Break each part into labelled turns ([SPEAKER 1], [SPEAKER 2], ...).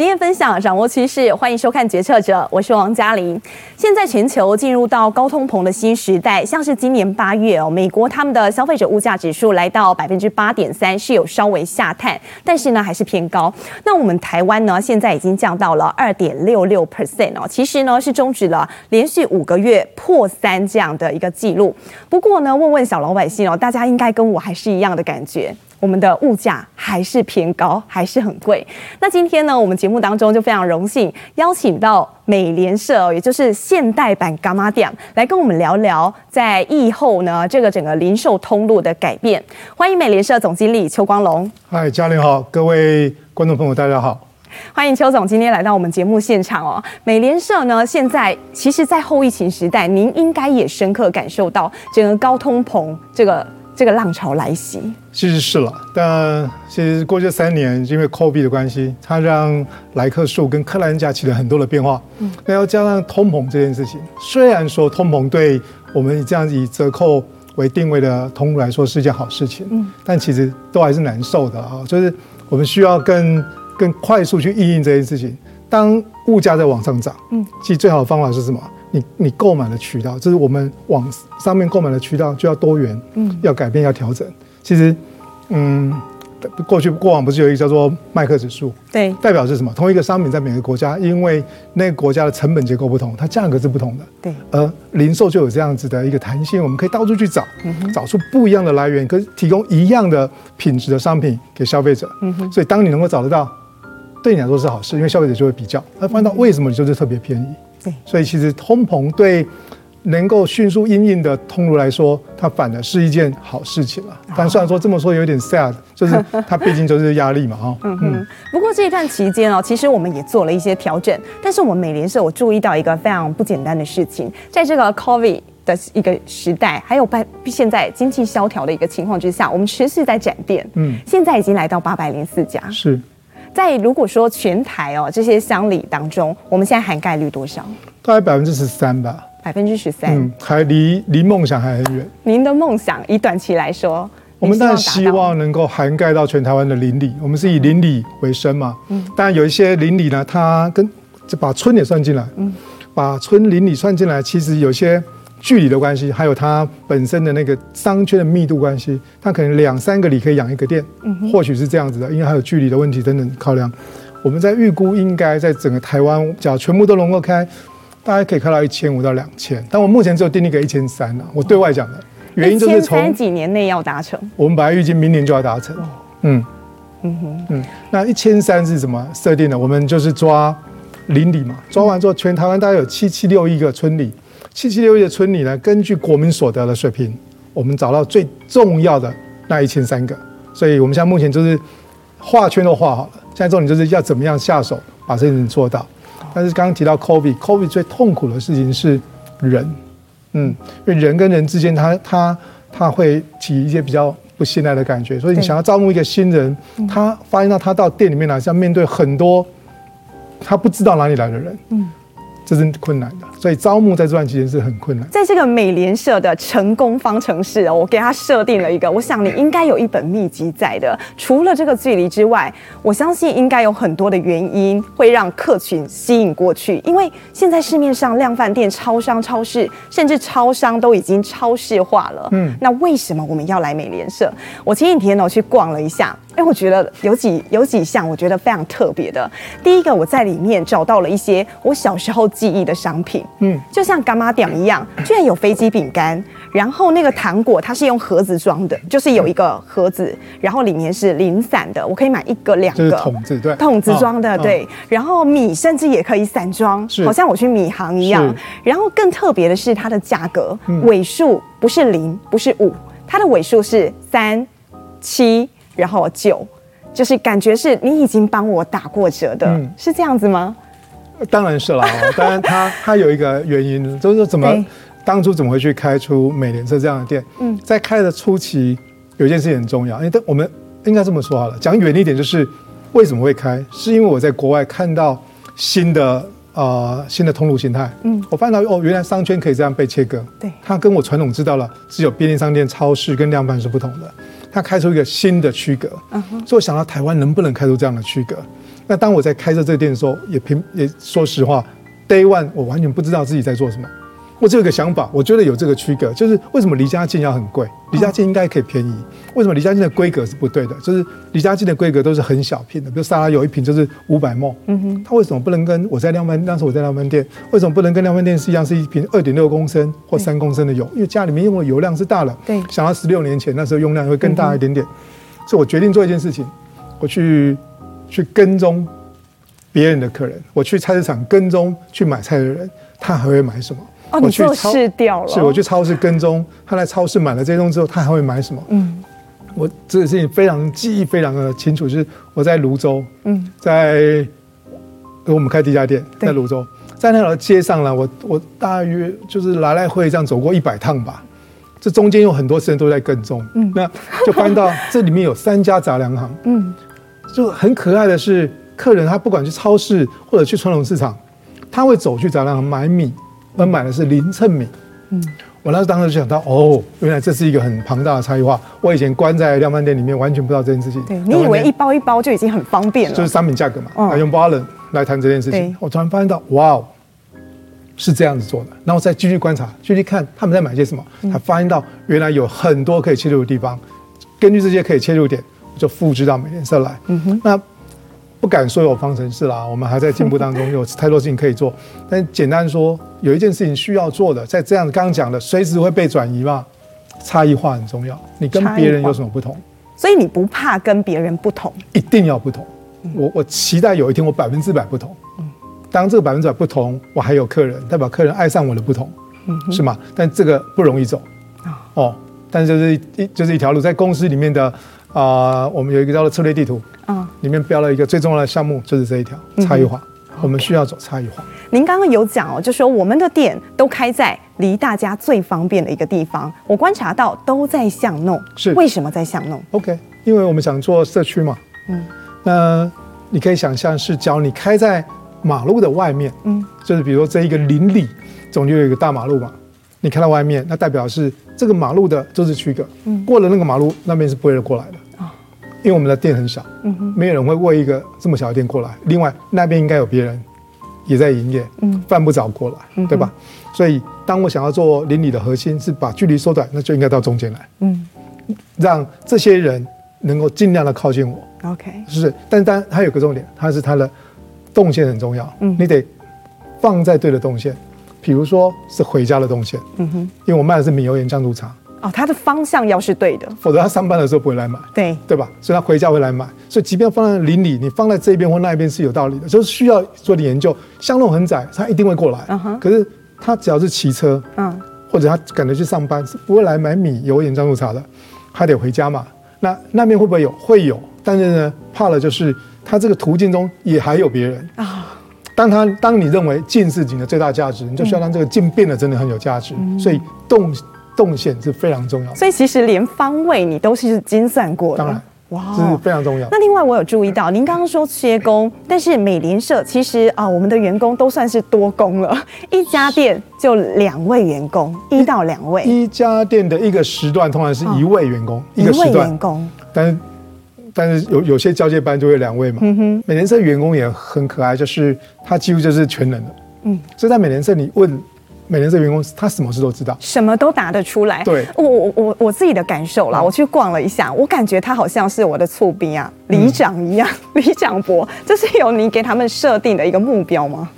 [SPEAKER 1] 经验分享，掌握趋势，欢迎收看《决策者》，我是王嘉玲。现在全球进入到高通膨的新时代，像是今年八月哦，美国他们的消费者物价指数来到百分之八点三，是有稍微下探，但是呢还是偏高。那我们台湾呢，现在已经降到了二点六六 percent 哦，其实呢是终止了连续五个月破三这样的一个记录。不过呢，问问小老百姓哦，大家应该跟我还是一样的感觉。我们的物价还是偏高，还是很贵。那今天呢，我们节目当中就非常荣幸邀请到美联社，也就是现代版柑仔店，来跟我们聊聊在疫后呢这个整个零售通路的改变。欢迎美联社总经理邱光龙。
[SPEAKER 2] 嗨，嘉玲好，各位观众朋友大家好，
[SPEAKER 1] 欢迎邱总今天来到我们节目现场哦。美联社呢，现在其实，在后疫情时代，您应该也深刻感受到整个高通膨这个。这个浪潮来袭，
[SPEAKER 2] 其实是了，但其实过去三年因为 COVID 的关系，它让来克数跟克兰价起了很多的变化。嗯，那要加上通膨这件事情，虽然说通膨对我们这样子以折扣为定位的通路来说是一件好事情，嗯，但其实都还是难受的啊。就是我们需要更更快速去应应这件事情。当物价在往上涨，嗯，其实最好的方法是什么？你你购买的渠道，就是我们网上面购买的渠道就要多元，嗯，要改变，要调整。其实，嗯，过去过往不是有一个叫做麦克指数，
[SPEAKER 1] 对，
[SPEAKER 2] 代表是什么？同一个商品在每个国家，因为那个国家的成本结构不同，它价格是不同的，
[SPEAKER 1] 对。
[SPEAKER 2] 而零售就有这样子的一个弹性，我们可以到处去找，找出不一样的来源，可以提供一样的品质的商品给消费者。嗯哼。所以当你能够找得到，对你来说是好事，因为消费者就会比较，他发现到为什么你就是特别便宜。对，所以其实通膨对能够迅速应应的通路来说，它反而是一件好事情了。但虽然说这么说有点 sad，就是它毕竟就是压力嘛，哈。嗯嗯。
[SPEAKER 1] 不过这一段期间哦，其实我们也做了一些调整。但是我们美联社我注意到一个非常不简单的事情，在这个 COVID 的一个时代，还有半现在经济萧条的一个情况之下，我们持续在展店。嗯。现在已经来到八百零四家。
[SPEAKER 2] 是。
[SPEAKER 1] 在如果说全台哦这些乡里当中，我们现在涵盖率多少？
[SPEAKER 2] 大概百分之十三吧。
[SPEAKER 1] 百分之十三，嗯，
[SPEAKER 2] 还离离梦想还很远。
[SPEAKER 1] 您的梦想以短期来说，
[SPEAKER 2] 我们当然希望能够涵盖到全台湾的邻里。我们是以邻里为生嘛，嗯，当然有一些邻里呢，它跟就把村也算进来，嗯，把村邻里算进来，其实有些。距离的关系，还有它本身的那个商圈的密度关系，它可能两三个里可以养一个店，或许是这样子的，因为还有距离的问题等等考量。我们在预估应该在整个台湾，假如全部都能够开，大概可以开到一千五到两千。但我目前只有定一个一千三了。我对外讲的原因就是从
[SPEAKER 1] 几年内要达成，
[SPEAKER 2] 我们本来预计明年就要达成。嗯嗯哼嗯，那一千三是怎么设定的？我们就是抓邻里嘛，抓完之后，全台湾大概有七七六亿个村里。七七六一的村里呢，根据国民所得的水平，我们找到最重要的那一千三个，所以我们现在目前就是画圈都画好了，现在重点就是要怎么样下手把这件事情做到。但是刚刚提到 COVID，COVID 最痛苦的事情是人，嗯，因为人跟人之间他，他他他会起一些比较不信赖的感觉，所以你想要招募一个新人，他发现到他到店里面来是要面对很多他不知道哪里来的人，嗯。这是困难的，所以招募在这段期间是很困难。
[SPEAKER 1] 在这个美联社的成功方程式哦，我给他设定了一个，我想你应该有一本秘籍在的。除了这个距离之外，我相信应该有很多的原因会让客群吸引过去。因为现在市面上量贩店、超商、超市，甚至超商都已经超市化了。嗯，那为什么我们要来美联社？我前几天呢去逛了一下。哎，我觉得有几有几项，我觉得非常特别的。第一个，我在里面找到了一些我小时候记忆的商品，嗯，就像干妈店一样，居然有飞机饼干，然后那个糖果它是用盒子装的，就是有一个盒子，然后里面是零散的，我可以买一个两个，
[SPEAKER 2] 桶子对，
[SPEAKER 1] 桶子装的对，然后米甚至也可以散装，好像我去米行一样。然后更特别的是它的价格尾数不是零，不是五，它的尾数是三七。然后九，就是感觉是你已经帮我打过折的，嗯、是这样子吗？
[SPEAKER 2] 当然是了，当然他他有一个原因，就是说怎么当初怎么会去开出美联社这样的店？嗯，在开的初期，有一件事情很重要，因为我们应该这么说好了，讲远一点就是为什么会开，是因为我在国外看到新的呃新的通路形态，嗯，我发现到哦，原来商圈可以这样被切割，对，它跟我传统知道了只有便利商店、超市跟量贩是不同的。它开出一个新的区隔，所以我想到台湾能不能开出这样的区隔？那当我在开设这个店的时候，也平也说实话，Day One 我完全不知道自己在做什么。我只有个想法，我觉得有这个区隔，就是为什么离家近要很贵？离家近应该可以便宜。为什么离家近的规格是不对的？就是离家近的规格都是很小瓶的，比如沙拉有一瓶就是五百 ml。嗯哼。它为什么不能跟我在量贩？当时我在量贩店，为什么不能跟量贩店是一样，是一瓶二点六公升或三公升的油？因为家里面用的油量是大了。对。想到十六年前那时候用量会更大一点点，所以我决定做一件事情，我去去跟踪别人的客人，我去菜市场跟踪去买菜的人，他还会买什么？
[SPEAKER 1] 哦，你做市掉了？
[SPEAKER 2] 是，我去超市跟踪，他来超市买了这些东西之后，他还会买什么？嗯，我这个事情非常记忆非常的清楚，就是我在泸州，嗯，在我们开第一家店在泸州，在那条街上呢，我我大约就是来来回这样走过一百趟吧，这中间有很多时间都在跟踪，嗯，那就搬到 这里面有三家杂粮行，嗯，就很可爱的是，客人他不管去超市或者去传统市场，他会走去杂粮行买米。而买的是零秤米，嗯，我那时当时就想到，哦，原来这是一个很庞大的差异化。我以前关在量贩店里面，完全不知道这件事情。
[SPEAKER 1] 对，你以为一包一包就已经很方便了，
[SPEAKER 2] 就是商品价格嘛，嗯、用 volume 来谈这件事情。我突然发现到，哇哦，是这样子做的。然后再继续观察，继续看他们在买些什么，才发现到原来有很多可以切入的地方。根据这些可以切入点，我就复制到美联社来。嗯哼，那。不敢说有方程式啦，我们还在进步当中，有太多事情可以做。但简单说，有一件事情需要做的，在这样刚刚讲的，随时会被转移嘛，差异化很重要。你跟别人有什么不同？
[SPEAKER 1] 所以你不怕跟别人不同？
[SPEAKER 2] 一定要不同。我我期待有一天我百分之百不同。当这个百分之百不同，我还有客人，代表客人爱上我的不同，是吗？但这个不容易走。哦，但是就是一就是一条路，在公司里面的。啊、呃，我们有一个叫做策略地图，啊，里面标了一个最重要的项目，就是这一条差异化。嗯、我们需要走差异化。
[SPEAKER 1] 您刚刚有讲哦，就说我们的店都开在离大家最方便的一个地方。我观察到都在巷弄，是为什么在巷弄
[SPEAKER 2] ？OK，因为我们想做社区嘛。嗯，那你可以想象是，只要你开在马路的外面，嗯，就是比如说这一个邻里，总就有一个大马路嘛。你开到外面，那代表是这个马路的都是区隔，嗯，过了那个马路那边是不会过来的啊，因为我们的店很小，嗯哼，没有人会为一个这么小的店过来。另外那边应该有别人也在营业，嗯，犯不着过来，对吧？所以当我想要做邻里的核心是把距离缩短，那就应该到中间来，嗯，让这些人能够尽量的靠近我，OK，是不是？但当然还有个重点，它是它的动线很重要，嗯，你得放在对的动线。比如说是回家的动线，嗯哼，因为我卖的是米油盐酱醋茶，
[SPEAKER 1] 哦，他的方向要是对的，
[SPEAKER 2] 否则他上班的时候不会来买，对，对吧？所以他回家会来买，所以即便放在邻里，你放在这边或那边是有道理的，就是需要做点研究。巷弄很窄，他一定会过来，嗯哼，可是他只要是骑车，嗯，或者他赶着去上班，是不会来买米油盐酱醋茶的，他得回家嘛。那那边会不会有？会有，但是呢，怕的就是他这个途径中也还有别人啊。哦当他当你认为近是你的最大价值，你就需要让这个近变得真的很有价值。嗯、所以动动线是非常重要的。
[SPEAKER 1] 所以其实连方位你都是精算过的。
[SPEAKER 2] 当然，哇，这是非常重要。
[SPEAKER 1] 那另外我有注意到，您刚刚说切工，但是美联社其实啊，我们的员工都算是多工了，一家店就两位员工，一到两位。
[SPEAKER 2] 一家店的一个时段通常是一位员工，哦、一个时段员工，但是。但是有有些交接班就会两位嘛。嗯哼。美联社员工也很可爱，就是他几乎就是全能的。嗯。所以在美联社，你问美联社员工，他什么事都知道，
[SPEAKER 1] 什么都答得出来。
[SPEAKER 2] 对。
[SPEAKER 1] 我我我我自己的感受啦，我去逛了一下，我感觉他好像是我的厝兵啊，里长一样，里长伯。这是有你给他们设定的一个目标吗？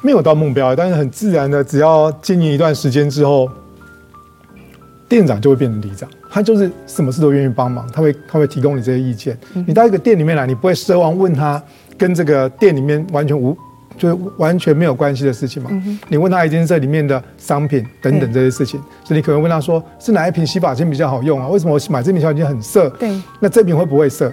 [SPEAKER 2] 没有到目标，但是很自然的，只要经营一段时间之后。店长就会变成里长，他就是什么事都愿意帮忙，他会他会提供你这些意见。你到一个店里面来，你不会奢望问他跟这个店里面完全无，就是完全没有关系的事情嘛。你问他一件这里面的商品等等这些事情，所以你可能问他说，是哪一瓶洗发精比较好用啊？为什么我买这瓶洗发精很涩？对，那这瓶会不会涩？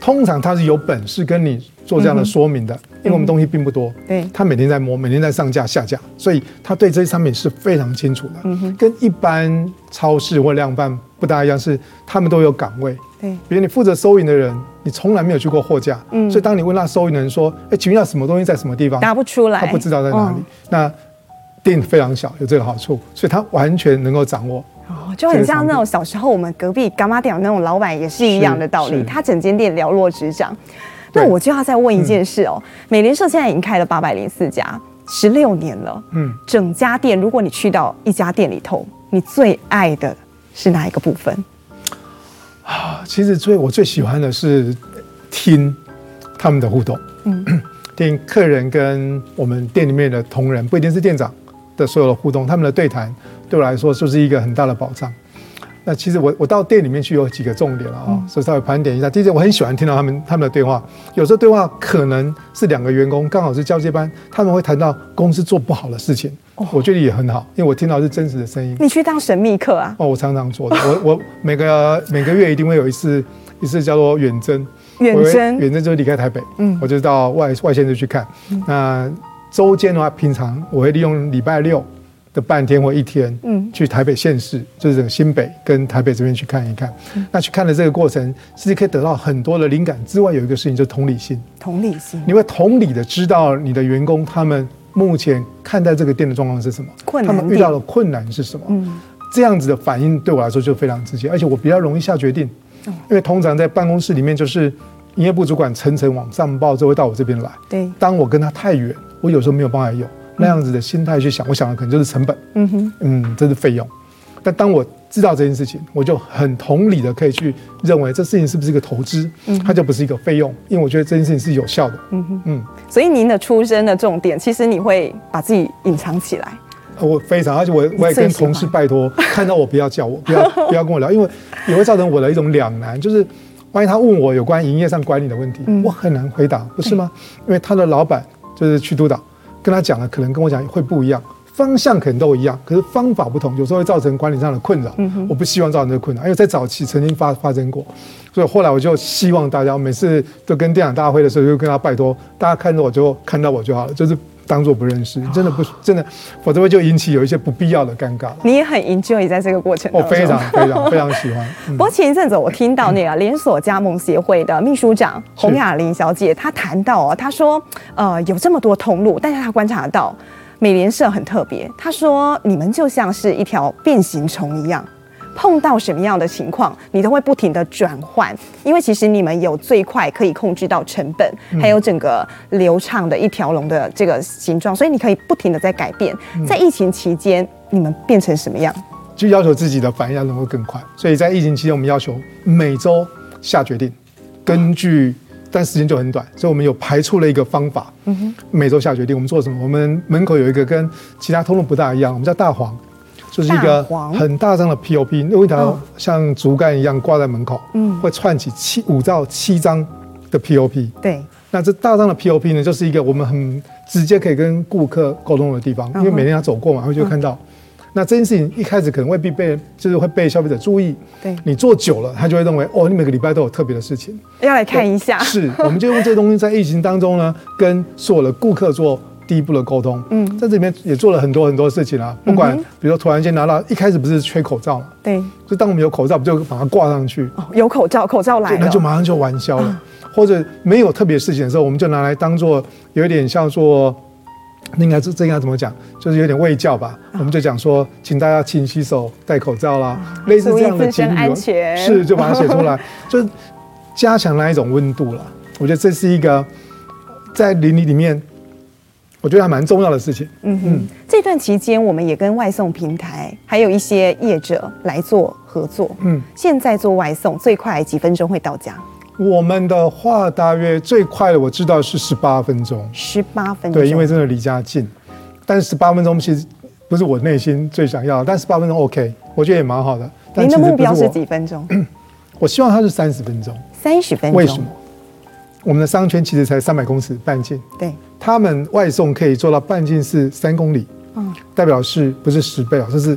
[SPEAKER 2] 通常他是有本事跟你做这样的说明的，因为我们东西并不多。对，他每天在摸，每天在上架下架，所以他对这些商品是非常清楚的。跟一般超市或量贩不大一样，是他们都有岗位。对，比如你负责收银的人，你从来没有去过货架，嗯，所以当你问那收银的人说：“哎，请问要什么东西在什么地方？”
[SPEAKER 1] 答不出来，
[SPEAKER 2] 他不知道在哪里。那店非常小，有这个好处，所以他完全能够掌握。
[SPEAKER 1] 哦，就很像那种小时候我们隔壁干妈店那种老板也是一样的道理，他整间店了若指掌。那我就要再问一件事哦，嗯、美联社现在已经开了八百零四家，十六年了。嗯，整家店，如果你去到一家店里头，你最爱的是哪一个部分？
[SPEAKER 2] 啊，其实最我最喜欢的是听他们的互动。嗯，听客人跟我们店里面的同仁，不一定是店长的所有的互动，他们的对谈对我来说就是一个很大的保障。那其实我我到店里面去有几个重点了啊、哦，所以稍微盘点一下。第一点，我很喜欢听到他们他们的对话，有时候对话可能是两个员工刚好是交接班，他们会谈到公司做不好的事情，我觉得也很好，因为我听到是真实的声音。
[SPEAKER 1] 你去当神秘客啊？
[SPEAKER 2] 哦，我常常做的，我我每个每个月一定会有一次一次叫做远征，
[SPEAKER 1] 远征
[SPEAKER 2] 远征就是离开台北，嗯，我就到外外县市去看。那周间的话，平常我会利用礼拜六。半天或一天，嗯，去台北县市，就是这个新北跟台北这边去看一看。嗯、那去看的这个过程，其实可以得到很多的灵感。之外，有一个事情就是同理心。
[SPEAKER 1] 同理心，
[SPEAKER 2] 你会同理的知道你的员工他们目前看待这个店的状况是什么，
[SPEAKER 1] 困难，
[SPEAKER 2] 他们遇到的困难是什么。嗯，这样子的反应对我来说就非常直接，而且我比较容易下决定。因为通常在办公室里面，就是营业部主管层层往上报，就会到我这边来。
[SPEAKER 1] 对，
[SPEAKER 2] 当我跟他太远，我有时候没有办法有。那样子的心态去想，我想的可能就是成本，嗯哼，嗯，这是费用。但当我知道这件事情，我就很同理的可以去认为这事情是不是一个投资，嗯，它就不是一个费用，因为我觉得这件事情是有效的，嗯哼，嗯。
[SPEAKER 1] 所以您的出生的重点，其实你会把自己隐藏起来。
[SPEAKER 2] 我非常，而且我我也跟同事拜托，看到我不要叫我，不要不要跟我聊，因为也会造成我的一种两难，就是万一他问我有关营业上管理的问题，我很难回答，不是吗？因为他的老板就是去督导。跟他讲了可能跟我讲会不一样，方向可能都一样，可是方法不同，有时候会造成管理上的困扰。我不希望造成这个困扰，因为在早期曾经发发生过，所以后来我就希望大家每次都跟电影大会的时候，就跟他拜托，大家看着我就看到我就好了，就是当做不认识，真的不真的，否则会就引起有一些不必要的尴尬。
[SPEAKER 1] 你也很 enjoy 在这个过程中，
[SPEAKER 2] 我非常非常非常喜欢。
[SPEAKER 1] 不过前一阵子我听到那个 连锁加盟协会的秘书长洪雅玲小姐，她谈到哦，她说呃有这么多通路，但是她观察到。美联社很特别，她说你们就像是一条变形虫一样，碰到什么样的情况，你都会不停的转换，因为其实你们有最快可以控制到成本，还有整个流畅的一条龙的这个形状，所以你可以不停的在改变。在疫情期间，你们变成什么样？
[SPEAKER 2] 就要求自己的反应要能够更快，所以在疫情期间，我们要求每周下决定，根据。但时间就很短，所以我们有排出了一个方法，嗯哼，每周下决定我们做什么。我们门口有一个跟其他通路不大一样，我们叫大黄，就是一个很大张的 POP，因为它像竹竿一样挂在门口，嗯，会串起七五到七张的 POP。
[SPEAKER 1] 对，
[SPEAKER 2] 那这大张的 POP 呢，就是一个我们很直接可以跟顾客沟通的地方，因为每天他走过嘛，会就看到。那这件事情一开始可能未必被，就是会被消费者注意。对，你做久了，他就会认为哦，你每个礼拜都有特别的事情，
[SPEAKER 1] 要来看一下。
[SPEAKER 2] 是，我们就用这个东西在疫情当中呢，跟所有的顾客做第一步的沟通。嗯，在这里面也做了很多很多事情啊，不管比如说突然间拿到，一开始不是缺口罩嘛？对，就当我们有口罩，不就把它挂上去？哦，
[SPEAKER 1] 有口罩，口罩来了，
[SPEAKER 2] 那就马上就玩消了。啊、或者没有特别事情的时候，我们就拿来当做有一点像做。那应该这这应该怎么讲？就是有点卫教吧。我们就讲说，请大家勤洗手、戴口罩啦，类似这样的警语，是就把它写出来，就加强那一种温度了。我觉得这是一个在邻里里面，我觉得还蛮重要的事情。嗯
[SPEAKER 1] 嗯，这段期间我们也跟外送平台还有一些业者来做合作。嗯，现在做外送最快几分钟会到家。
[SPEAKER 2] 我们的话大约最快的我知道是十八分钟，
[SPEAKER 1] 十八分钟，
[SPEAKER 2] 对，因为真的离家近。但是十八分钟其实不是我内心最想要的，但十八分钟 OK，我觉得也蛮好的。
[SPEAKER 1] 您的目标是几分钟？
[SPEAKER 2] 我希望它是三十分钟。
[SPEAKER 1] 三十分钟？
[SPEAKER 2] 为什么？我们的商圈其实才三百公尺半径，
[SPEAKER 1] 对，
[SPEAKER 2] 他们外送可以做到半径是三公里，嗯，代表是不是十倍啊？这是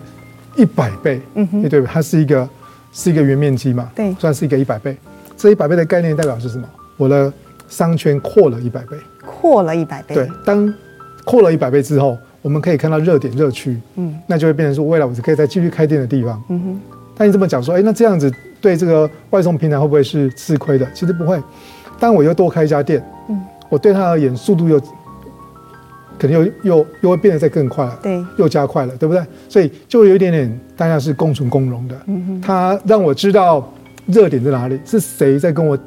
[SPEAKER 2] 一百倍，嗯哼，对，它是一个是一个圆面积嘛，对，算是一个一百倍。这一百倍的概念代表是什么？我的商圈扩了一百倍，
[SPEAKER 1] 扩了一百倍。
[SPEAKER 2] 对，当扩了一百倍之后，我们可以看到热点热区，嗯，那就会变成说，未来我是可以再继续开店的地方。嗯哼。但你这么讲说，哎，那这样子对这个外送平台会不会是吃亏的？其实不会。当我又多开一家店，嗯，我对他而言速度又可能又又又会变得再更快了，对，又加快了，对不对？所以就有一点点大家是共存共荣的。嗯哼。他让我知道。热点在哪里？是谁在跟我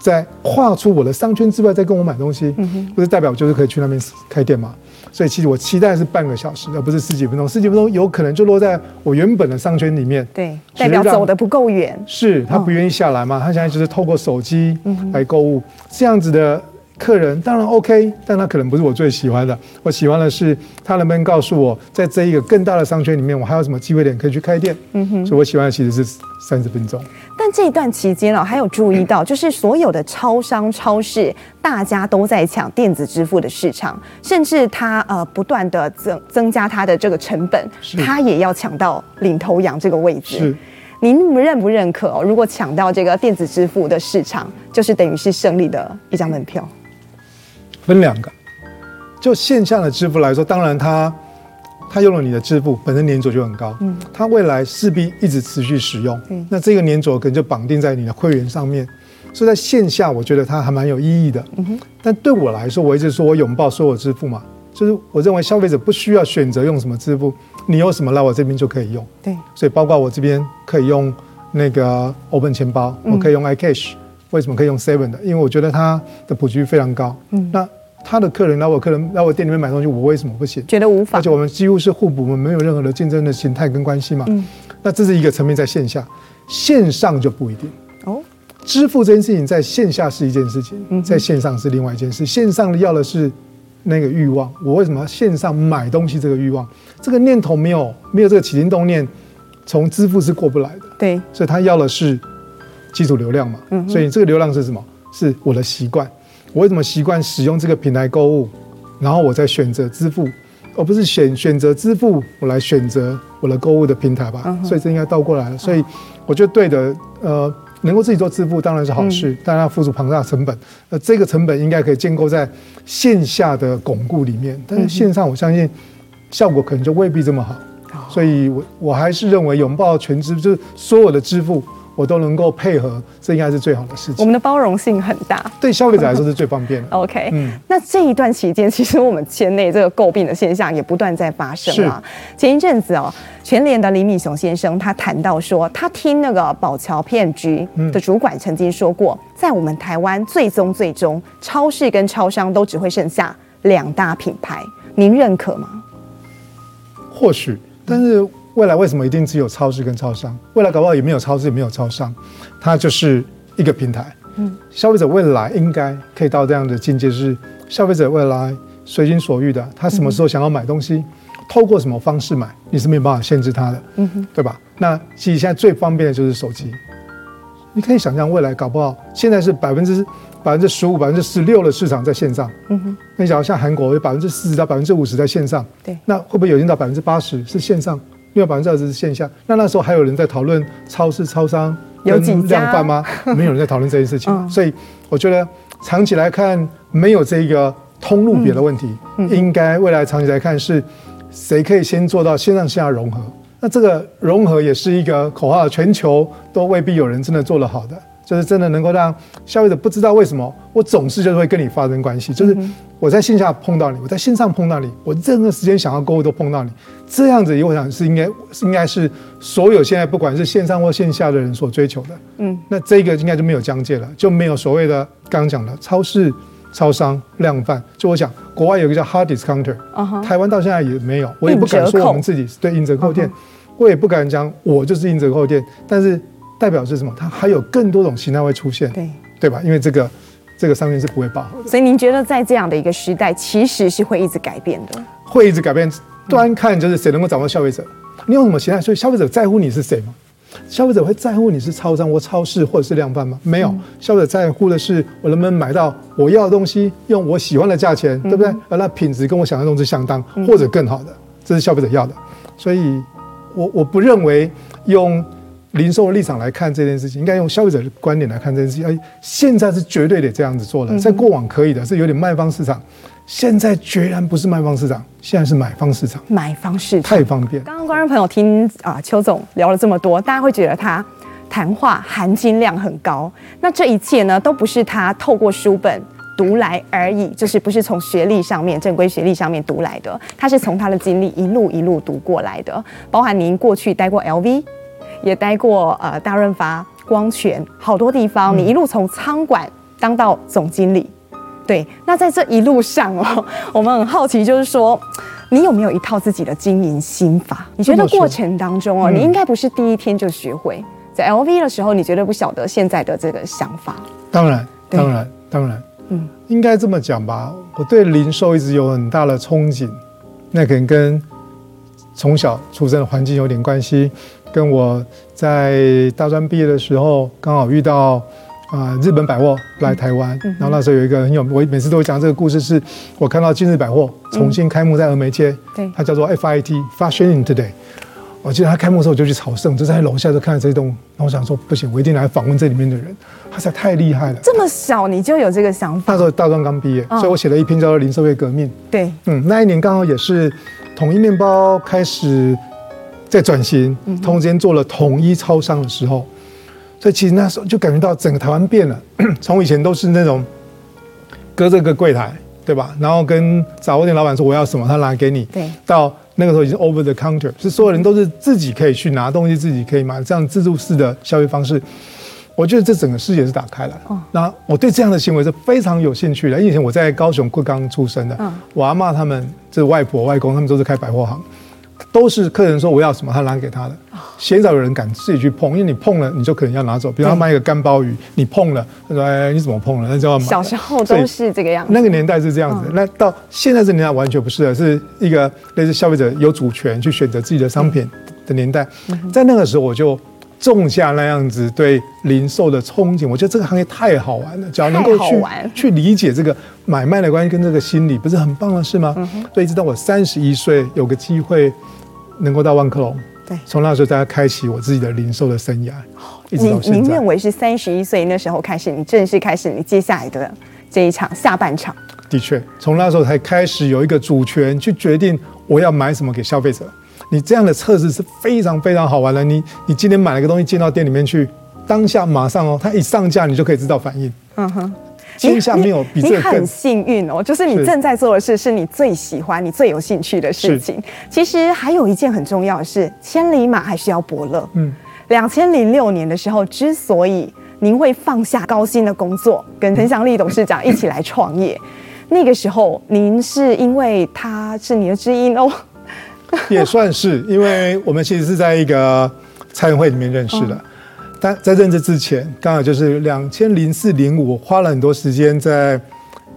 [SPEAKER 2] 在跨出我的商圈之外再跟我买东西，不是代表我就是可以去那边开店吗？所以其实我期待是半个小时，而不是十几分钟。十几分钟有可能就落在我原本的商圈里面，
[SPEAKER 1] 对，代表走的不够远。
[SPEAKER 2] 是他不愿意下来嘛？他现在就是透过手机来购物，这样子的。客人当然 OK，但他可能不是我最喜欢的。我喜欢的是他能不能告诉我，在这一个更大的商圈里面，我还有什么机会点可以去开店。嗯哼，所以我喜欢的其实是三十分钟。
[SPEAKER 1] 但这一段期间啊，还有注意到，就是所有的超商、超市，大家都在抢电子支付的市场，甚至他呃不断的增增加他的这个成本，他也要抢到领头羊这个位置。是，您认不认可哦？如果抢到这个电子支付的市场，就是等于是胜利的一张门票。
[SPEAKER 2] 分两个，就线下的支付来说，当然它它用了你的支付本身粘着就很高，嗯，它未来势必一直持续使用，嗯，那这个粘着可能就绑定在你的会员上面，所以在线下我觉得它还蛮有意义的，嗯哼，但对我来说，我一直说我拥抱所有支付嘛，就是我认为消费者不需要选择用什么支付，你有什么来我这边就可以用，对，所以包括我这边可以用那个 Open 钱包，我可以用 iCash，为什么可以用 Seven 的？因为我觉得它的普及率非常高，嗯，那。他的客人来我客人来我店里面买东西，我为什么不行？
[SPEAKER 1] 觉得无法，
[SPEAKER 2] 而且我们几乎是互补，我们没有任何的竞争的形态跟关系嘛。嗯，那这是一个层面，在线下，线上就不一定哦。支付这件事情在线下是一件事情，在线上是另外一件事。线上要的是那个欲望，我为什么要线上买东西？这个欲望，这个念头没有没有这个起心动念，从支付是过不来的。对，所以他要的是基础流量嘛。嗯，所以这个流量是什么？是我的习惯。我为什么习惯使用这个平台购物，然后我再选择支付，而不是选选择支付，我来选择我的购物的平台吧？所以这应该倒过来了。所以我觉得对的，呃，能够自己做支付当然是好事，但要付出庞大的成本。那，这个成本应该可以建构在线下的巩固里面，但是线上我相信效果可能就未必这么好。所以我我还是认为拥抱全支，就是所有的支付。我都能够配合，这应该是最好的事情。
[SPEAKER 1] 我们的包容性很大，
[SPEAKER 2] 对消费者来说是最方便的。
[SPEAKER 1] OK，嗯，那这一段期间，其实我们圈内这个诟病的现象也不断在发生啊。前一阵子哦，全联的李敏雄先生他谈到说，他听那个宝桥骗局的主管曾经说过，在我们台湾最终最终，超市跟超商都只会剩下两大品牌，您认可吗？
[SPEAKER 2] 或许，但是。未来为什么一定只有超市跟超商？未来搞不好也没有超市，也没有超商，它就是一个平台。嗯，消费者未来应该可以到这样的境界，是消费者未来随心所欲的，他什么时候想要买东西，透过什么方式买，你是没有办法限制他的。嗯哼，对吧？那其实现在最方便的就是手机。你可以想象未来搞不好，现在是百分之百分之十五、百分之十六的市场在线上。嗯哼，那假如像韩国有百分之四十到百分之五十在线上，对，那会不会有一天到百分之八十是线上？因为百分之二十是线下，那那时候还有人在讨论超市、超商跟量贩吗？没有人在讨论这件事情，所以我觉得长期来看没有这个通路别的问题，应该未来长期来看是谁可以先做到线上线下融合？那这个融合也是一个口号，全球都未必有人真的做得好的。就是真的能够让消费者不知道为什么我总是就是会跟你发生关系，就是我在线下碰到你，我在线上碰到你，我任何时间想要购物都碰到你，这样子，我想是应该应该是所有现在不管是线上或线下的人所追求的。嗯，那这个应该就没有疆界了，就没有所谓的刚刚讲的超市、超商、量贩。就我想，国外有一个叫 Hard Discounter，台湾到现在也没有，我也不敢说我们自己是对硬折扣店，我也不敢讲我就是硬折扣店，但是。代表是什么？它还有更多种形态会出现，对对吧？因为这个这个商圈是不会饱和的。
[SPEAKER 1] 所以您觉得在这样的一个时代，其实是会一直改变的？
[SPEAKER 2] 会一直改变。端看就是谁能够掌握消费者，你用什么形态？所以消费者在乎你是谁吗？消费者会在乎你是超商或超市或者是量贩吗？没有，消费者在乎的是我能不能买到我要的东西，用我喜欢的价钱，对不对？而那品质跟我想象中是相当或者更好的，这是消费者要的。所以我我不认为用。零售的立场来看这件事情，应该用消费者的观点来看这件事情。哎，现在是绝对得这样子做的，在过往可以的，是有点卖方市场。现在决然不是卖方市场，现在是买方市场。
[SPEAKER 1] 买方市场
[SPEAKER 2] 太方便。
[SPEAKER 1] 刚刚观众朋友听啊，邱总聊了这么多，大家会觉得他谈话含金量很高。那这一切呢，都不是他透过书本读来而已，就是不是从学历上面正规学历上面读来的，他是从他的经历一路一路读过来的，包含您过去待过 LV。也待过呃大润发、光泉好多地方，你一路从仓管当到总经理。对，那在这一路上哦，我们很好奇，就是说，你有没有一套自己的经营心法？你觉得过程当中哦，你应该不是第一天就学会。在 LV 的时候，你绝对不晓得现在的这个想法。
[SPEAKER 2] 当然，当然，当然，嗯，应该这么讲吧。我对零售一直有很大的憧憬，那可能跟从小出生的环境有点关系，跟我在大专毕业的时候刚好遇到。啊、呃，日本百货来台湾，然后那时候有一个很有，我每次都会讲这个故事，是我看到今日百货重新开幕在峨眉街，嗯、它叫做 FIT Fashion Today。我记得它开幕的时候我就去朝圣，就在楼下就看到这栋，然后我想说不行，我一定来访问这里面的人，他实在太厉害了。
[SPEAKER 1] 这么小你就有这个想法？
[SPEAKER 2] 那时候大专刚毕业，哦、所以我写了一篇叫做《零售业革命》。
[SPEAKER 1] 对，
[SPEAKER 2] 嗯，那一年刚好也是统一面包开始在转型，同时间做了统一超商的时候。所以其实那时候就感觉到整个台湾变了，从以前都是那种隔着个柜台，对吧？然后跟杂货店老板说我要什么，他拿给你。对。到那个时候已经 over the counter，是所有人都是自己可以去拿东西，自己可以买，这样自助式的消费方式。我觉得这整个视野是打开了。哦。那我对这样的行为是非常有兴趣的。因为以前我在高雄贵刚出生的，嗯。我阿妈他们，这外婆外公他们都是开百货行。都是客人说我要什么，他拿给他的，鲜少有人敢自己去碰，因为你碰了，你就可能要拿走。比如他卖一个干鲍鱼，你碰了，他说：“哎，你怎么碰了？”那就要买。
[SPEAKER 1] 小时候都是这个样子。
[SPEAKER 2] 那个年代是这样子，那到现在这年代完全不是了，是一个类似消费者有主权去选择自己的商品的年代。在那个时候，我就种下那样子对零售的憧憬。我觉得这个行业太好玩了，只要能够去去理解这个买卖的关系跟这个心理，不是很棒的事吗？所以一直到我三十一岁有个机会。能够到万客隆，对，从那时候大家开启我自己的零售的生涯，一直到现在。您
[SPEAKER 1] 认为是三十一岁那时候开始，你正式开始你接下来的这一场下半场？
[SPEAKER 2] 的确，从那时候才开始有一个主权去决定我要买什么给消费者。你这样的测试是非常非常好玩的。你你今天买了个东西进到店里面去，当下马上哦，它一上架你就可以知道反应。嗯哼。天下没有比这个更，
[SPEAKER 1] 你很幸运哦，就是你正在做的事是你最喜欢、你最有兴趣的事情。其实还有一件很重要的事，千里马还需要伯乐。嗯，两千零六年的时候，之所以您会放下高薪的工作，跟陈祥利董事长一起来创业，那个时候您是因为他是你的知音哦，
[SPEAKER 2] 也算是，因为我们其实是在一个餐会里面认识的。嗯但在认识之前，刚好就是两千零四零五，我花了很多时间在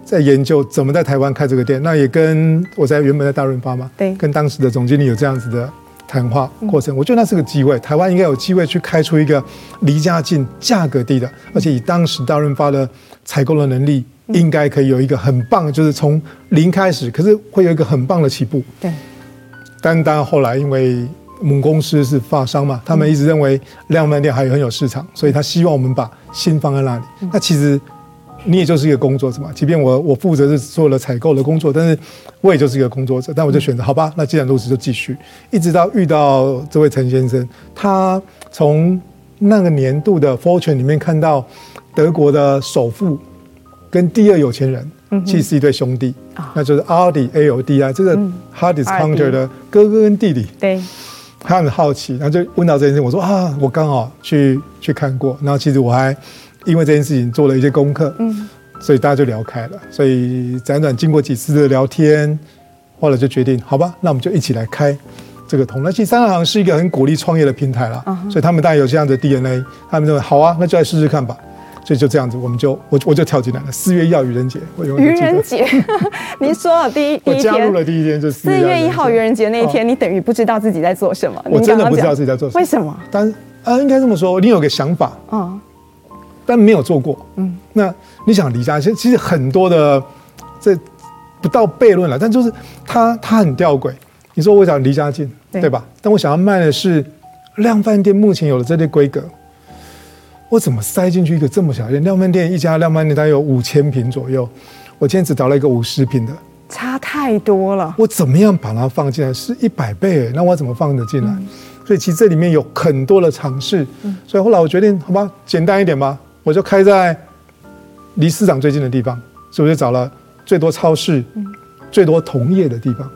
[SPEAKER 2] 在研究怎么在台湾开这个店。那也跟我在原本在大润发嘛，对，跟当时的总经理有这样子的谈话过程。我觉得那是个机会，台湾应该有机会去开出一个离家近、价格低的，而且以当时大润发的采购的能力，应该可以有一个很棒，就是从零开始，可是会有一个很棒的起步。对，但当后来因为。母公司是发商嘛，他们一直认为量贩店还有很有市场，所以他希望我们把心放在那里。那其实你也就是一个工作者嘛，即便我我负责是做了采购的工作，但是我也就是一个工作者。但我就选择好吧，那既然如此就继续，一直到遇到这位陈先生，他从那个年度的 Fortune 里面看到德国的首富跟第二有钱人，其实是一对兄弟，那就是 Aldi Aod 啊，这个 Hard Discounter 的哥哥跟弟弟。对。他很好奇，然后就问到这件事情。我说啊，我刚好去去看过。然后其实我还因为这件事情做了一些功课，嗯，所以大家就聊开了。所以辗转经过几次的聊天，后来就决定，好吧，那我们就一起来开这个通。那其实三行是一个很鼓励创业的平台啦，所以他们当然有这样的 DNA。他们认为好啊，那就来试试看吧。所以就这样子，我们就我我就跳进来了。四月一号愚人节，
[SPEAKER 1] 愚人节，您说了第一 第一天，我加入了第一天就四月一号愚人节那一天，你等于不知道自己在做什么。
[SPEAKER 2] 我真的不知道自己在做什么。
[SPEAKER 1] 为什么？
[SPEAKER 2] 但啊，应该这么说，你有个想法，嗯，但没有做过，嗯。那你想离家，其实其实很多的这不到悖论了，但就是他他很吊诡。你说我想离家近，对吧？但我想要卖的是量贩店目前有的这类规格。我怎么塞进去一个这么小的店？量贩店一家量贩店大概有五千平左右，我今天只找了一个五十平的，
[SPEAKER 1] 差太多了。
[SPEAKER 2] 我怎么样把它放进来？是一百倍，那我怎么放得进来？嗯、所以其实这里面有很多的尝试。嗯、所以后来我决定，好吧，简单一点吧，我就开在离市场最近的地方，所以我就找了最多超市、嗯、最多同业的地方。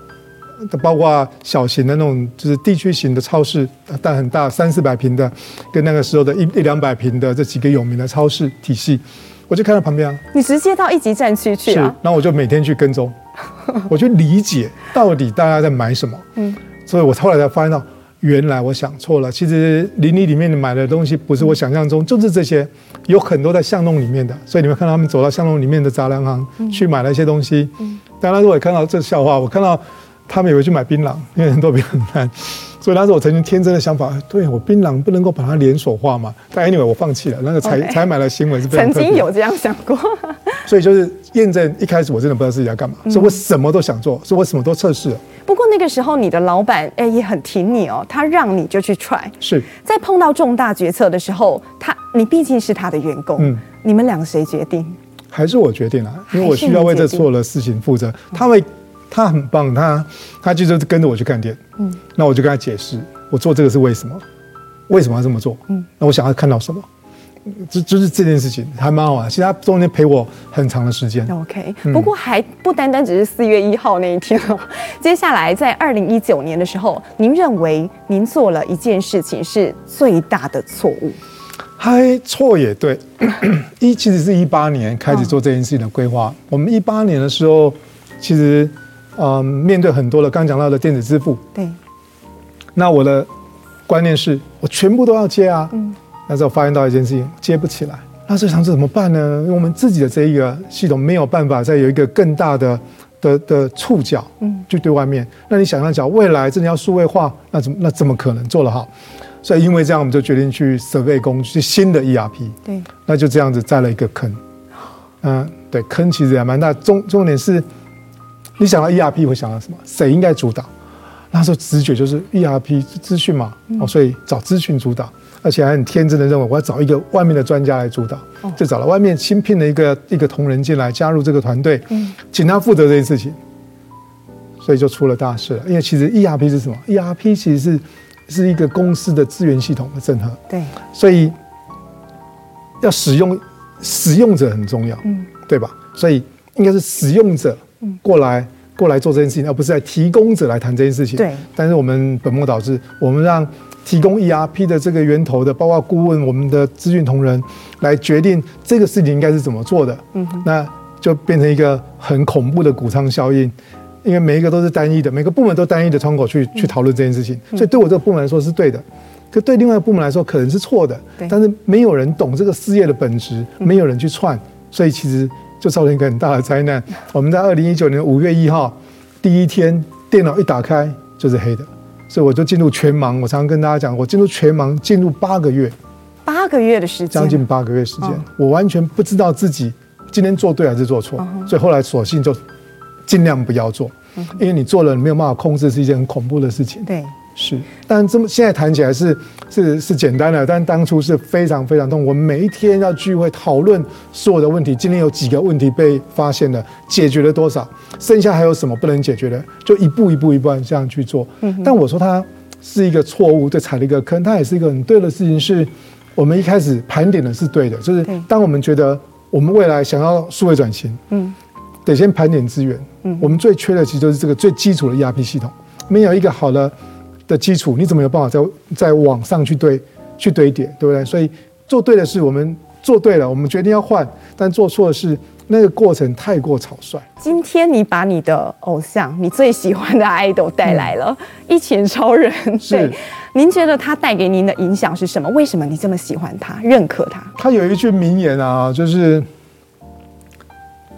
[SPEAKER 2] 包括小型的那种，就是地区型的超市，但很大，三四百平的，跟那个时候的一一两百平的这几个有名的超市体系，我就看到旁边啊。
[SPEAKER 1] 你直接到一级战区去啊？
[SPEAKER 2] 是，然后我就每天去跟踪，我就理解到底大家在买什么。嗯，所以我后来才发现到，原来我想错了。其实邻里里面买的东西不是我想象中，就是这些，有很多在巷弄里面的。所以你们看到他们走到巷弄里面的杂粮行去买了一些东西。嗯，当然我也看到这笑话，我看到他们也会去买槟榔，因为很多槟榔 所以那是我曾经天真的想法，对我槟榔不能够把它连锁化嘛？但 anyway 我放弃了，那个采采买了新闻是
[SPEAKER 1] 曾经有这样想过，
[SPEAKER 2] 所以就是验证一开始我真的不知道自己要干嘛，所以我什么都想做，所以我什么都测试了。
[SPEAKER 1] 不过那个时候你的老板哎也很挺你哦，他让你就去 try。
[SPEAKER 2] 是
[SPEAKER 1] 在碰到重大决策的时候，他你毕竟是他的员工，嗯，你们两个谁决定？
[SPEAKER 2] 还是我决定了，因为我需要为这错的事情负责。他会。他很棒，他他就是跟着我去看店，嗯，那我就跟他解释，我做这个是为什么，为什么要这么做，嗯，那我想要看到什么，就就是这件事情还蛮好玩。其实他中间陪我很长的时间
[SPEAKER 1] ，OK，不过还不单单只是四月一号那一天哦。接下来在二零一九年的时候，您认为您做了一件事情是最大的错误？
[SPEAKER 2] 还错也对，一其实是一八年开始做这件事情的规划。我们一八年的时候，其实。嗯，面对很多的刚讲到的电子支付，
[SPEAKER 1] 对，
[SPEAKER 2] 那我的观念是我全部都要接啊。嗯，但是我发现到一件事情，接不起来。那这想着怎么办呢？因为我们自己的这一个系统没有办法再有一个更大的的的触角，嗯，去对外面。那你想象讲未来真的要数位化，那怎么那怎么可能做得好？所以因为这样，我们就决定去 survey 工具新的 ERP。对，那就这样子栽了一个坑。嗯，对，坑其实也蛮大。重重点是。你想到 ERP 会想到什么？谁应该主导？那时候直觉就是 ERP 资讯嘛，哦，所以找资讯主导，而且还很天真的认为我要找一个外面的专家来主导，就找了外面新聘的一个一个同仁进来加入这个团队，请他负责这件事情，所以就出了大事了。因为其实 ERP 是什么？ERP 其实是是一个公司的资源系统的整合，对，所以要使用使用者很重要，嗯，对吧？所以应该是使用者。过来，过来做这件事情，而不是在提供者来谈这件事情。对。但是我们本末倒置，我们让提供 ERP 的这个源头的，包括顾问、我们的资讯同仁来决定这个事情应该是怎么做的。嗯。那就变成一个很恐怖的谷仓效应，因为每一个都是单一的，每个部门都单一的窗口去去讨论这件事情。所以对我这个部门来说是对的，可对另外一个部门来说可能是错的。对。但是没有人懂这个事业的本质，没有人去串，所以其实。就造成一个很大的灾难。我们在二零一九年五月一号第一天，电脑一打开就是黑的，所以我就进入全盲。我常常跟大家讲，我进入全盲进入八个月，
[SPEAKER 1] 八个月的时间，
[SPEAKER 2] 将近八个月时间，我完全不知道自己今天做对还是做错。所以后来索性就尽量不要做，因为你做了你没有办法控制，是一件很恐怖的事情。对。是，但这么现在谈起来是是是简单的，但当初是非常非常痛。我们每一天要聚会讨论所有的问题，今天有几个问题被发现了，解决了多少，剩下还有什么不能解决的，就一步一步一步这样去做。嗯但我说它是一个错误，对，踩了一个坑，它也是一个很对的事情。是我们一开始盘点的是对的，就是当我们觉得我们未来想要数位转型，嗯，得先盘点资源。嗯，我们最缺的其实就是这个最基础的 ERP 系统，没有一个好的。的基础，你怎么有办法在在往上去堆去堆叠，对不对？所以做对的事，我们做对了，我们决定要换；但做错的事，那个过程太过草率。
[SPEAKER 1] 今天你把你的偶像，你最喜欢的 idol 带来了，嗯、一拳超人。对，您觉得他带给您的影响是什么？为什么你这么喜欢他，认可他？
[SPEAKER 2] 他有一句名言啊，就是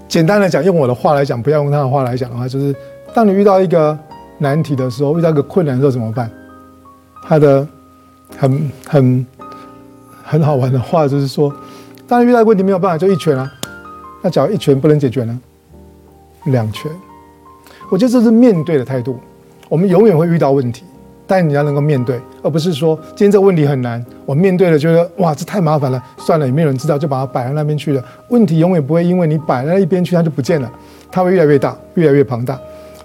[SPEAKER 2] 简单的讲，用我的话来讲，不要用他的话来讲的话，就是当你遇到一个。难题的时候，遇到一个困难的时候怎么办？他的很很很好玩的话就是说，当你遇到问题没有办法，就一拳啊。那假如一拳不能解决呢？两拳。我觉得这是面对的态度。我们永远会遇到问题，但你要能够面对，而不是说今天这个问题很难，我面对了觉得哇这太麻烦了，算了也没有人知道，就把它摆在那边去了。问题永远不会因为你摆在那一边去，它就不见了，它会越来越大，越来越庞大。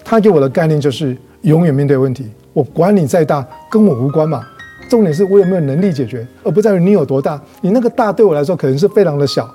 [SPEAKER 2] 他给我的概念就是永远面对问题，我管你再大，跟我无关嘛。重点是我有没有能力解决，而不在于你有多大。你那个大对我来说可能是非常的小，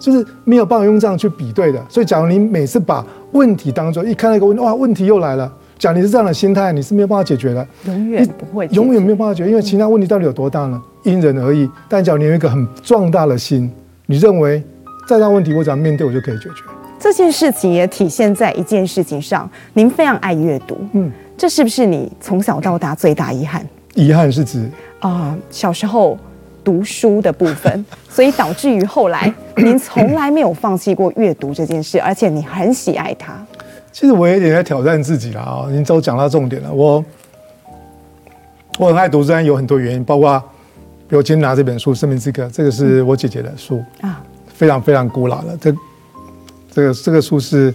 [SPEAKER 2] 就是没有办法用这样去比对的。所以，假如你每次把问题当做一看到一个问题，哇，问题又来了，假如你是这样的心态，你是没有办法解决的，
[SPEAKER 1] 永远不会，
[SPEAKER 2] 永远没有办法解决，因为其他问题到底有多大呢？因人而异。但假如你有一个很壮大的心，你认为再大问题我只要面对，我就可以解决。
[SPEAKER 1] 这件事情也体现在一件事情上，您非常爱阅读。嗯，这是不是你从小到大最大遗憾？
[SPEAKER 2] 遗憾是指
[SPEAKER 1] 啊、呃，小时候读书的部分，所以导致于后来您从来没有放弃过阅读这件事，而且你很喜爱它。
[SPEAKER 2] 其实我有点在挑战自己了啊！您都讲到重点了，我我很爱读，虽然有很多原因，包括比如今天拿这本书《生命之歌》，这个是我姐姐的书啊，非常非常古老的。这这个这个书是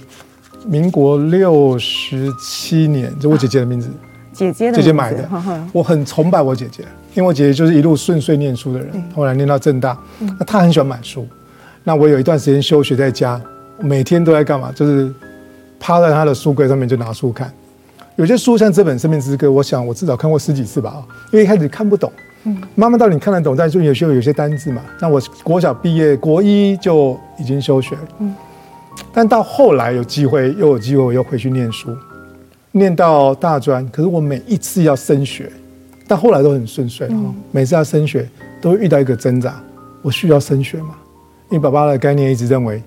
[SPEAKER 2] 民国六十七年，就我姐姐的名字。啊
[SPEAKER 1] 姐姐的
[SPEAKER 2] 姐姐买的，我很崇拜我姐姐，因为我姐姐就是一路顺遂念书的人，后来念到正大，那她很喜欢买书。那我有一段时间休学在家，每天都在干嘛？就是趴在她的书柜上面就拿书看。有些书像这本《生命之歌》，我想我至少看过十几次吧，因为一开始看不懂，妈妈到底看得懂，但是有时候有些单字嘛。那我国小毕业，国一就已经休学，但到后来有机会，又有机会，我又回去念书。念到大专，可是我每一次要升学，但后来都很顺遂。嗯、每次要升学，都会遇到一个挣扎：我需要升学吗？因为爸爸的概念一直认为，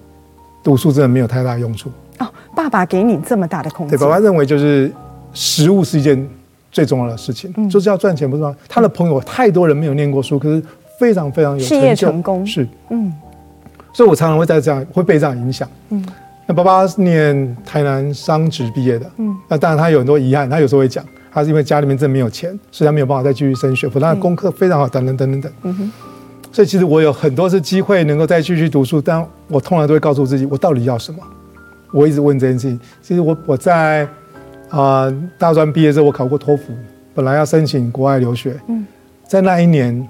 [SPEAKER 2] 读书真的没有太大用处。
[SPEAKER 1] 哦，爸爸给你这么大的空间。
[SPEAKER 2] 对，爸爸认为就是食物是一件最重要的事情，嗯、就是要赚钱，不是吗？他的朋友太多人没有念过书，可是非常非常有事业成功。是，嗯。所以我常常会在这样会被这样影响。嗯。那爸爸是念台南商职毕业的，嗯，那当然他有很多遗憾，他有时候会讲，他是因为家里面真的没有钱，所以他没有办法再继续升学，否则他的功课非常好，等等等等等，嗯哼，所以其实我有很多次机会能够再继续读书，但我通常都会告诉自己，我到底要什么？我一直问这件事情。其实我我在啊、呃、大专毕业之后，我考过托福，本来要申请国外留学，嗯，在那一年，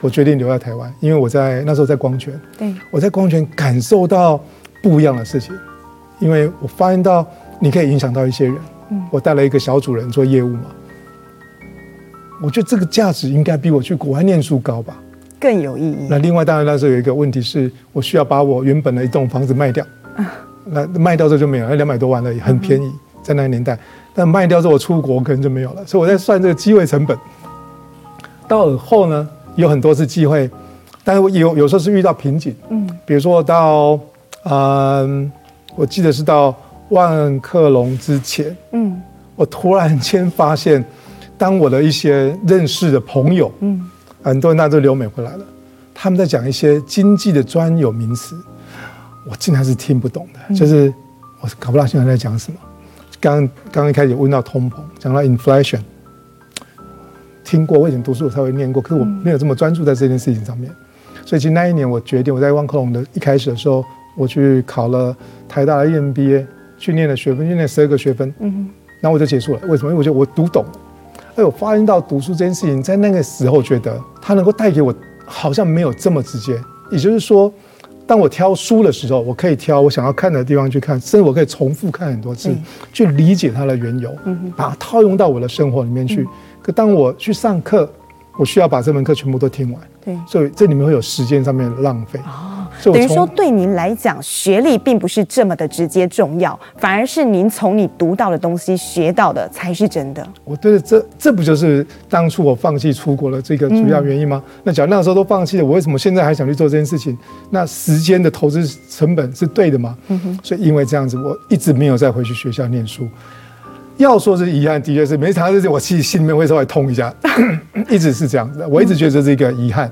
[SPEAKER 2] 我决定留在台湾，因为我在那时候在光泉，对，我在光泉感受到不一样的事情。因为我发现到你可以影响到一些人，嗯，我带了一个小主人做业务嘛，我觉得这个价值应该比我去国外念书高吧，
[SPEAKER 1] 更有意义。
[SPEAKER 2] 那另外当然那时候有一个问题是我需要把我原本的一栋房子卖掉，啊，那卖掉之后就没有，那两百多万了，也很便宜，在那个年代。但卖掉之后我出国可能就没有了，所以我在算这个机会成本。到尔后呢，有很多次机会，但是有有时候是遇到瓶颈，嗯，比如说到嗯。我记得是到万客隆之前，嗯，我突然间发现，当我的一些认识的朋友，嗯，很多人那都留美回来了，他们在讲一些经济的专有名词，我竟然是听不懂的，就是我搞不到现在在讲什么。刚刚一开始问到通膨，讲到 inflation，听过，我以前读书我稍微念过，可是我没有这么专注在这件事情上面，所以其实那一年我决定，我在万科隆的一开始的时候。我去考了台大的 EMBA，去念了学分，去念十二个学分，嗯哼，然后我就结束了。为什么？因为我觉得我读懂了。哎，我发现到读书这件事情，在那个时候觉得它能够带给我，好像没有这么直接。也就是说，当我挑书的时候，我可以挑我想要看的地方去看，甚至我可以重复看很多次，嗯、去理解它的缘由，嗯，把它套用到我的生活里面去。嗯、可当我去上课，我需要把这门课全部都听完，对，所以这里面会有时间上面的浪费。哦
[SPEAKER 1] 等于说，对您来讲，学历并不是这么的直接重要，反而是您从你读到的东西学到的才是真的。
[SPEAKER 2] 我觉得这这不就是当初我放弃出国的这个主要原因吗？嗯、那假如那个时候都放弃了，我为什么现在还想去做这件事情？那时间的投资成本是对的吗？嗯哼。所以因为这样子，我一直没有再回去学校念书。要说是遗憾，的确是没尝试，我其实心里面会稍微痛一下，一直是这样子。我一直觉得这是一个遗憾。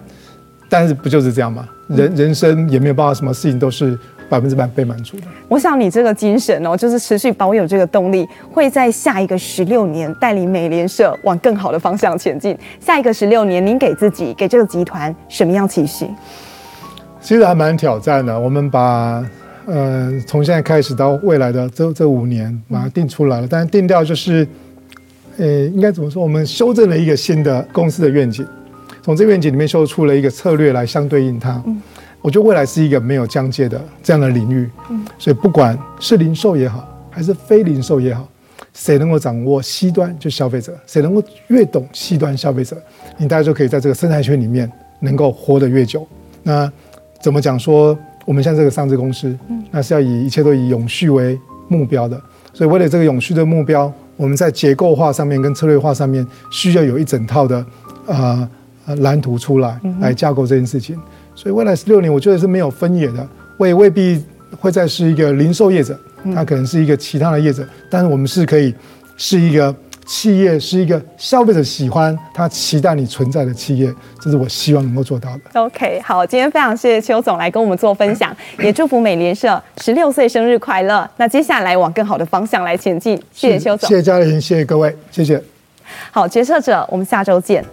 [SPEAKER 2] 但是不就是这样吗？人人生也没有办法，什么事情都是百分之百被满足的。
[SPEAKER 1] 我想你这个精神哦，就是持续保有这个动力，会在下一个十六年带领美联社往更好的方向前进。下一个十六年，您给自己、给这个集团什么样期许？
[SPEAKER 2] 其实还蛮挑战的。我们把呃从现在开始到未来的这这五年把它定出来了，但是定调就是，呃，应该怎么说？我们修正了一个新的公司的愿景。从这愿景里面修出了一个策略来相对应它，我觉得未来是一个没有疆界的这样的领域，所以不管是零售也好，还是非零售也好，谁能够掌握 C 端就消费者，谁能够越懂 C 端消费者，你大家就可以在这个生态圈里面能够活得越久。那怎么讲说我们像这个上市公司，那是要以一切都以永续为目标的，所以为了这个永续的目标，我们在结构化上面跟策略化上面需要有一整套的啊。呃蓝图出来来架构这件事情，所以未来十六年，我觉得是没有分野的。我也未必会再是一个零售业者，他可能是一个其他的业者，但是我们是可以是一个。企业是一个消费者喜欢、他期待你存在的企业，这是我希望能够做到的。
[SPEAKER 1] OK，好，今天非常谢谢邱总来跟我们做分享，也祝福美联社十六岁生日快乐。那接下来往更好的方向来前进，谢谢邱总，
[SPEAKER 2] 谢谢嘉玲，谢谢各位，谢谢。
[SPEAKER 1] 好，决策者，我们下周见。